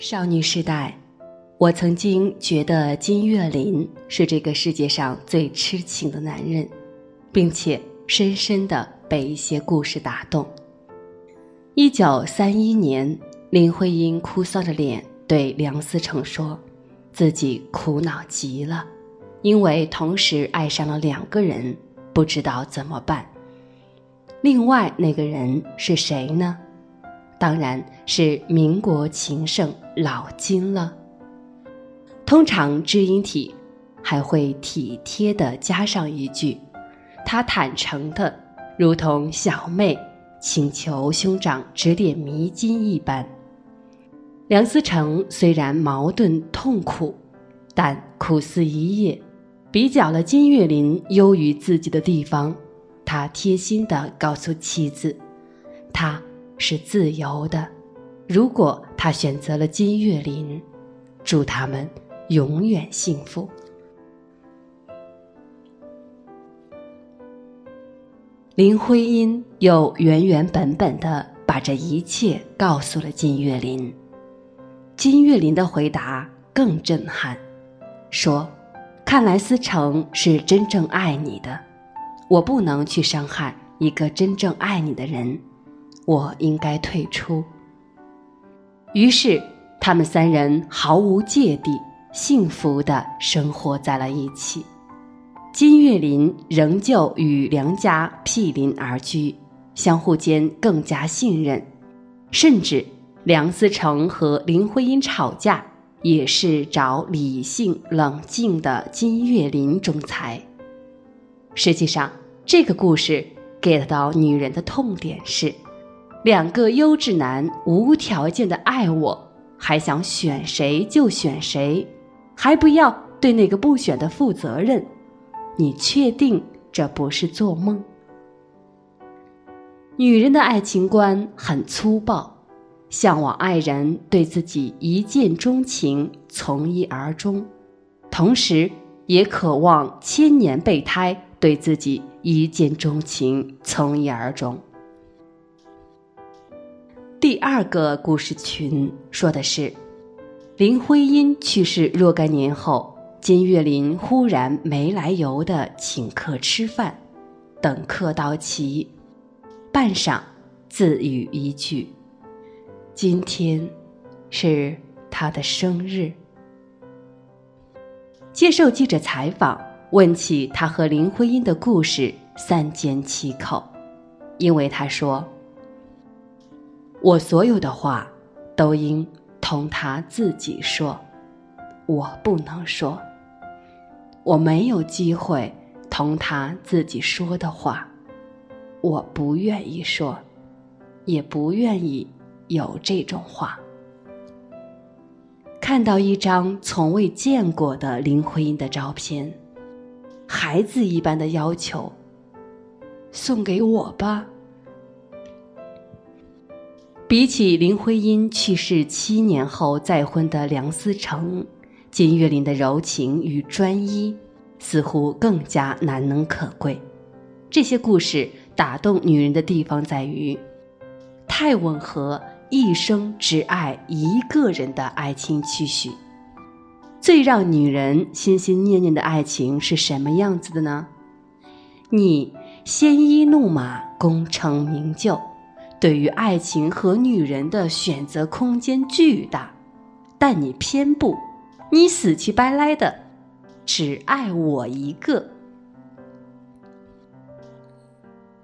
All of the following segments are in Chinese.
少女时代，我曾经觉得金岳霖是这个世界上最痴情的男人，并且深深的被一些故事打动。一九三一年，林徽因哭丧着脸对梁思成说：“自己苦恼极了，因为同时爱上了两个人，不知道怎么办。”另外那个人是谁呢？当然是民国情圣老金了。通常知音体还会体贴的加上一句：“他坦诚的，如同小妹请求兄长指点迷津一般。”梁思成虽然矛盾痛苦，但苦思一夜，比较了金岳霖优于自己的地方。他贴心的告诉妻子：“他是自由的。如果他选择了金岳霖，祝他们永远幸福。”林徽因又原原本本的把这一切告诉了金岳霖。金岳霖的回答更震撼，说：“看来思成是真正爱你的。”我不能去伤害一个真正爱你的人，我应该退出。于是，他们三人毫无芥蒂、幸福的生活在了一起。金岳霖仍旧与梁家毗邻而居，相互间更加信任。甚至，梁思成和林徽因吵架，也是找理性冷静的金岳霖仲裁。实际上，这个故事 get 到女人的痛点是：两个优质男无条件的爱我，还想选谁就选谁，还不要对那个不选的负责任。你确定这不是做梦？女人的爱情观很粗暴，向往爱人对自己一见钟情、从一而终，同时也渴望千年备胎。对自己一见钟情，从一而终。第二个故事群说的是，林徽因去世若干年后，金岳霖忽然没来由的请客吃饭，等客到齐，半晌自语一句：“今天是他的生日。”接受记者采访。问起他和林徽因的故事，三缄其口，因为他说：“我所有的话都应同他自己说，我不能说，我没有机会同他自己说的话，我不愿意说，也不愿意有这种话。”看到一张从未见过的林徽因的照片。孩子一般的要求，送给我吧。比起林徽因去世七年后再婚的梁思成，金岳霖的柔情与专一似乎更加难能可贵。这些故事打动女人的地方在于，太吻合一生只爱一个人的爱情期许。最让女人心心念念的爱情是什么样子的呢？你鲜衣怒马，功成名就，对于爱情和女人的选择空间巨大，但你偏不，你死乞白赖的，只爱我一个。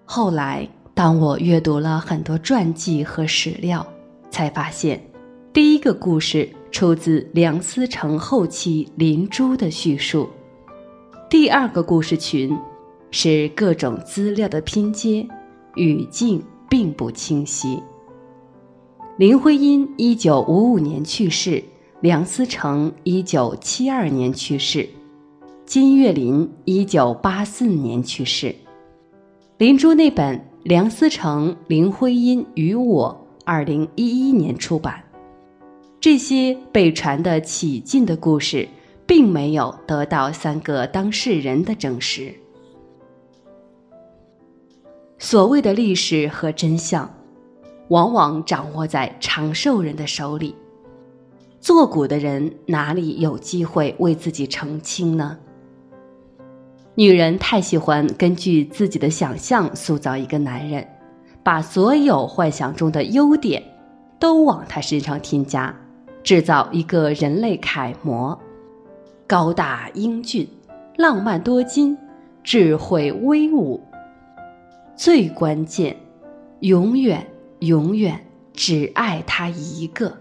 后来，当我阅读了很多传记和史料，才发现，第一个故事。出自梁思成后期林洙的叙述。第二个故事群是各种资料的拼接，语境并不清晰。林徽因一九五五年去世，梁思成一九七二年去世，金岳霖一九八四年去世。林洙那本《梁思成、林徽因与我》，二零一一年出版。这些被传得起劲的故事，并没有得到三个当事人的证实。所谓的历史和真相，往往掌握在长寿人的手里。做古的人哪里有机会为自己澄清呢？女人太喜欢根据自己的想象塑造一个男人，把所有幻想中的优点都往他身上添加，制造一个人类楷模：高大英俊、浪漫多金、智慧威武。最关键，永远永远只爱他一个。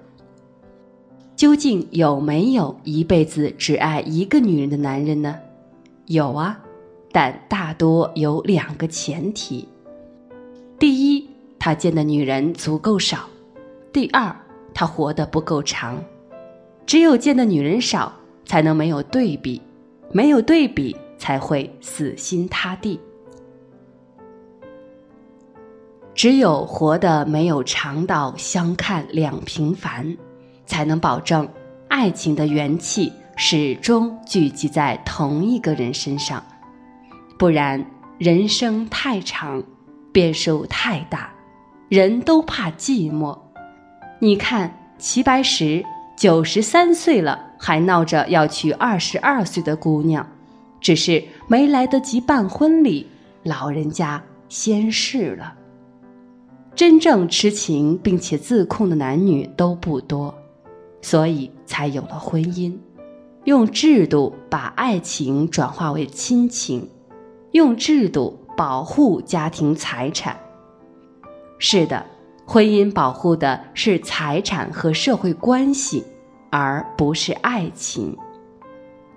究竟有没有一辈子只爱一个女人的男人呢？有啊。但大多有两个前提：第一，他见的女人足够少；第二，他活得不够长。只有见的女人少，才能没有对比；没有对比，才会死心塌地。只有活得没有长到相看两平凡，才能保证爱情的元气始终聚集在同一个人身上。不然，人生太长，变数太大，人都怕寂寞。你看齐白石九十三岁了，还闹着要娶二十二岁的姑娘，只是没来得及办婚礼，老人家先逝了。真正痴情并且自控的男女都不多，所以才有了婚姻，用制度把爱情转化为亲情。用制度保护家庭财产。是的，婚姻保护的是财产和社会关系，而不是爱情。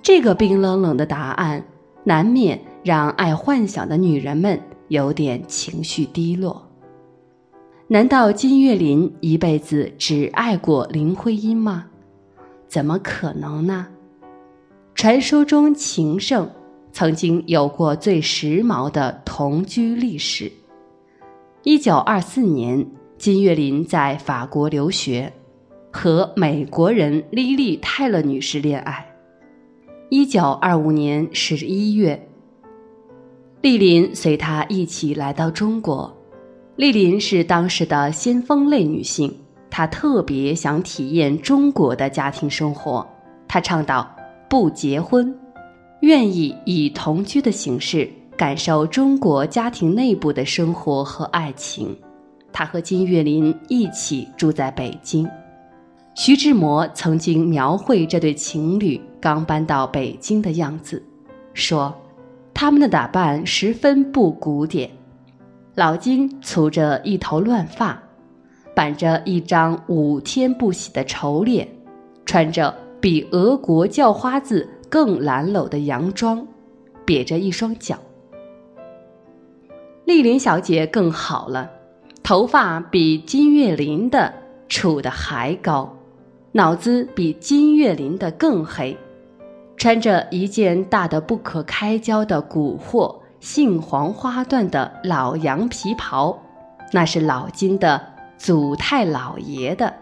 这个冰冷冷的答案，难免让爱幻想的女人们有点情绪低落。难道金岳霖一辈子只爱过林徽因吗？怎么可能呢？传说中情圣。曾经有过最时髦的同居历史。一九二四年，金岳霖在法国留学，和美国人莉莉泰勒女士恋爱。一九二五年十一月，丽琳随他一起来到中国。丽琳是当时的先锋类女性，她特别想体验中国的家庭生活。她倡导不结婚。愿意以同居的形式感受中国家庭内部的生活和爱情。他和金岳霖一起住在北京。徐志摩曾经描绘这对情侣刚搬到北京的样子，说他们的打扮十分不古典。老金粗着一头乱发，板着一张五天不洗的丑脸，穿着比俄国叫花子。更懒绡的洋装，瘪着一双脚。丽玲小姐更好了，头发比金岳霖的杵的还高，脑子比金岳霖的更黑，穿着一件大的不可开交的古货杏黄花缎的老羊皮袍，那是老金的祖太老爷的，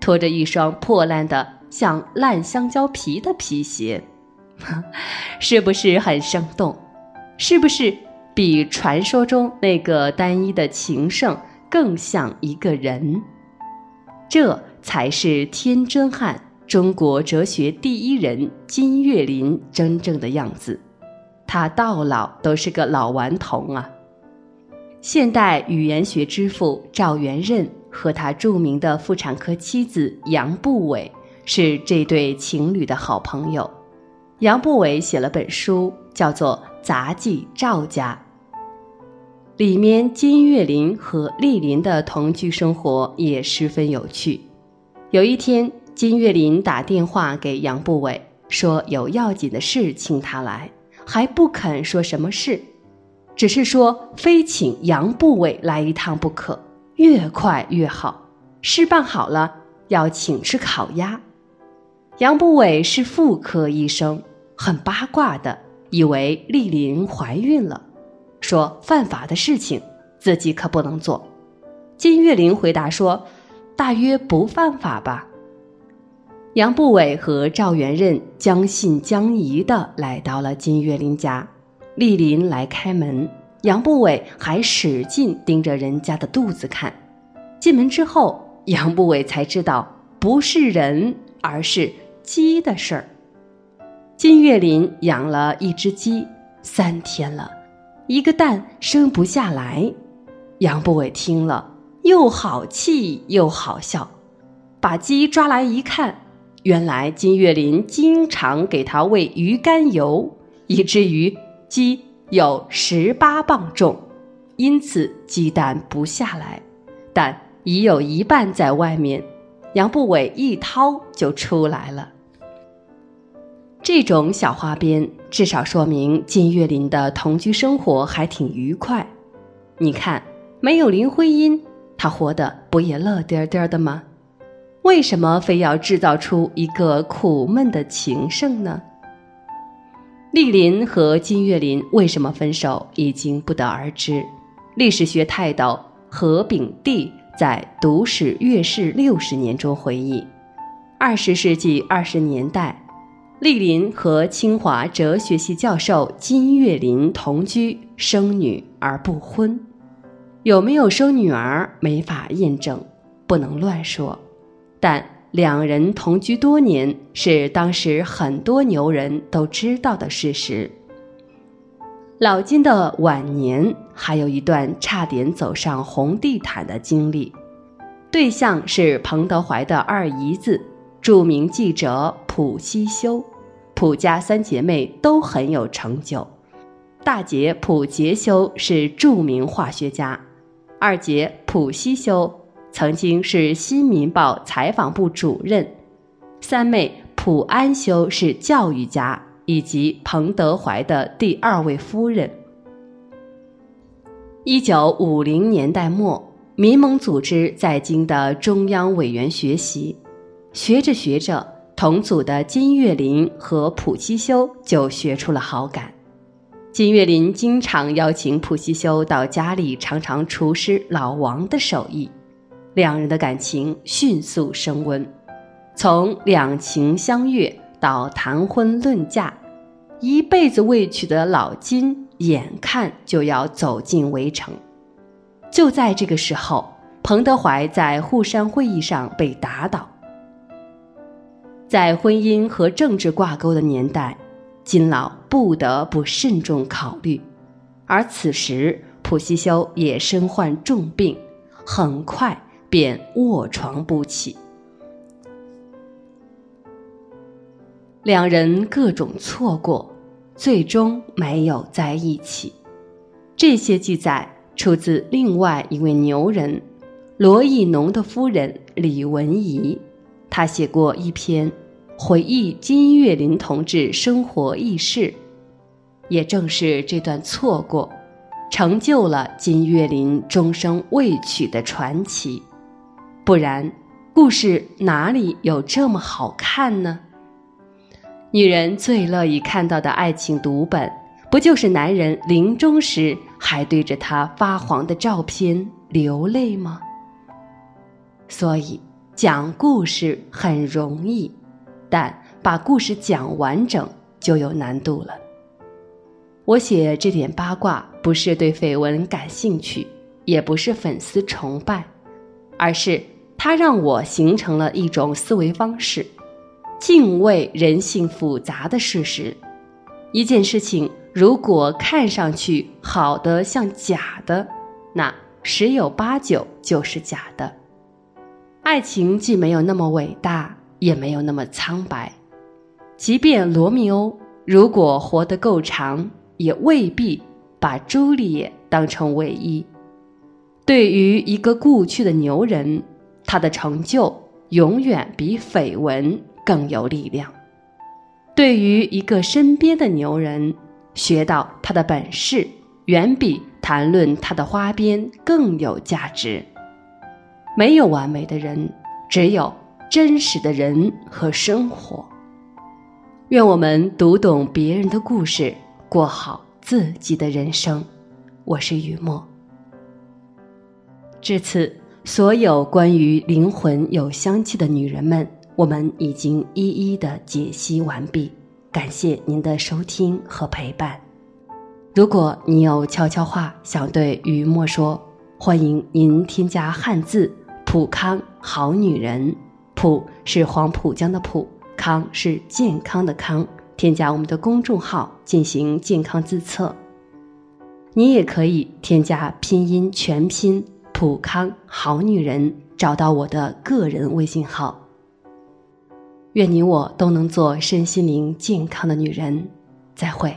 拖着一双破烂的像烂香蕉皮的皮鞋。是不是很生动？是不是比传说中那个单一的情圣更像一个人？这才是天真汉，中国哲学第一人金岳霖真正的样子。他到老都是个老顽童啊！现代语言学之父赵元任和他著名的妇产科妻子杨步伟是这对情侣的好朋友。杨步伟写了本书，叫做《杂记赵家》，里面金岳霖和丽琳的同居生活也十分有趣。有一天，金岳霖打电话给杨步伟，说有要紧的事请他来，还不肯说什么事，只是说非请杨步伟来一趟不可，越快越好。事办好了，要请吃烤鸭。杨步伟是妇科医生。很八卦的，以为丽琳怀孕了，说犯法的事情自己可不能做。金岳霖回答说：“大约不犯法吧。”杨步伟和赵元任将信将疑的来到了金岳霖家，丽琳来开门，杨步伟还使劲盯着人家的肚子看。进门之后，杨步伟才知道不是人而是鸡的事儿。金岳霖养了一只鸡，三天了，一个蛋生不下来。杨不伟听了，又好气又好笑，把鸡抓来一看，原来金岳霖经常给他喂鱼肝油，以至于鸡有十八磅重，因此鸡蛋不下来，但已有一半在外面，杨不韦一掏就出来了。这种小花边，至少说明金岳霖的同居生活还挺愉快。你看。没有林徽因，他活得不也乐颠颠的吗？为什么非要制造出一个苦闷的情圣呢？丽林和金岳霖为什么分手，已经不得而知。历史学泰斗何炳棣在《读史阅世六十年》中回忆：二十世纪二十年代，丽林和清华哲学系教授金岳霖同居，生女而不婚。有没有生女儿没法验证，不能乱说。但两人同居多年是当时很多牛人都知道的事实。老金的晚年还有一段差点走上红地毯的经历，对象是彭德怀的二姨子，著名记者浦西修。浦家三姐妹都很有成就，大姐浦杰修是著名化学家。二姐浦西修曾经是《新民报》采访部主任，三妹卜安修是教育家以及彭德怀的第二位夫人。一九五零年代末，民盟组织在京的中央委员学习，学着学着，同组的金岳霖和卜西修就学出了好感。金岳霖经常邀请普希修到家里尝尝厨师老王的手艺，两人的感情迅速升温。从两情相悦到谈婚论嫁，一辈子未娶的老金眼看就要走进围城。就在这个时候，彭德怀在沪山会议上被打倒。在婚姻和政治挂钩的年代。金老不得不慎重考虑，而此时普希修也身患重病，很快便卧床不起。两人各种错过，最终没有在一起。这些记载出自另外一位牛人罗亦农的夫人李文仪，他写过一篇。回忆金岳霖同志生活轶事，也正是这段错过，成就了金岳霖终生未娶的传奇。不然，故事哪里有这么好看呢？女人最乐意看到的爱情读本，不就是男人临终时还对着她发黄的照片流泪吗？所以，讲故事很容易。但把故事讲完整就有难度了。我写这点八卦，不是对绯闻感兴趣，也不是粉丝崇拜，而是它让我形成了一种思维方式：敬畏人性复杂的事实。一件事情如果看上去好的像假的，那十有八九就是假的。爱情既没有那么伟大。也没有那么苍白，即便罗密欧如果活得够长，也未必把朱丽叶当成唯一。对于一个故去的牛人，他的成就永远比绯闻更有力量；对于一个身边的牛人，学到他的本事，远比谈论他的花边更有价值。没有完美的人，只有。真实的人和生活。愿我们读懂别人的故事，过好自己的人生。我是雨墨。至此，所有关于灵魂有香气的女人们，我们已经一一的解析完毕。感谢您的收听和陪伴。如果你有悄悄话想对雨墨说，欢迎您添加汉字“普康好女人”。浦是黄浦江的浦，康是健康的康。添加我们的公众号进行健康自测。你也可以添加拼音全拼普康好女人，找到我的个人微信号。愿你我都能做身心灵健康的女人。再会。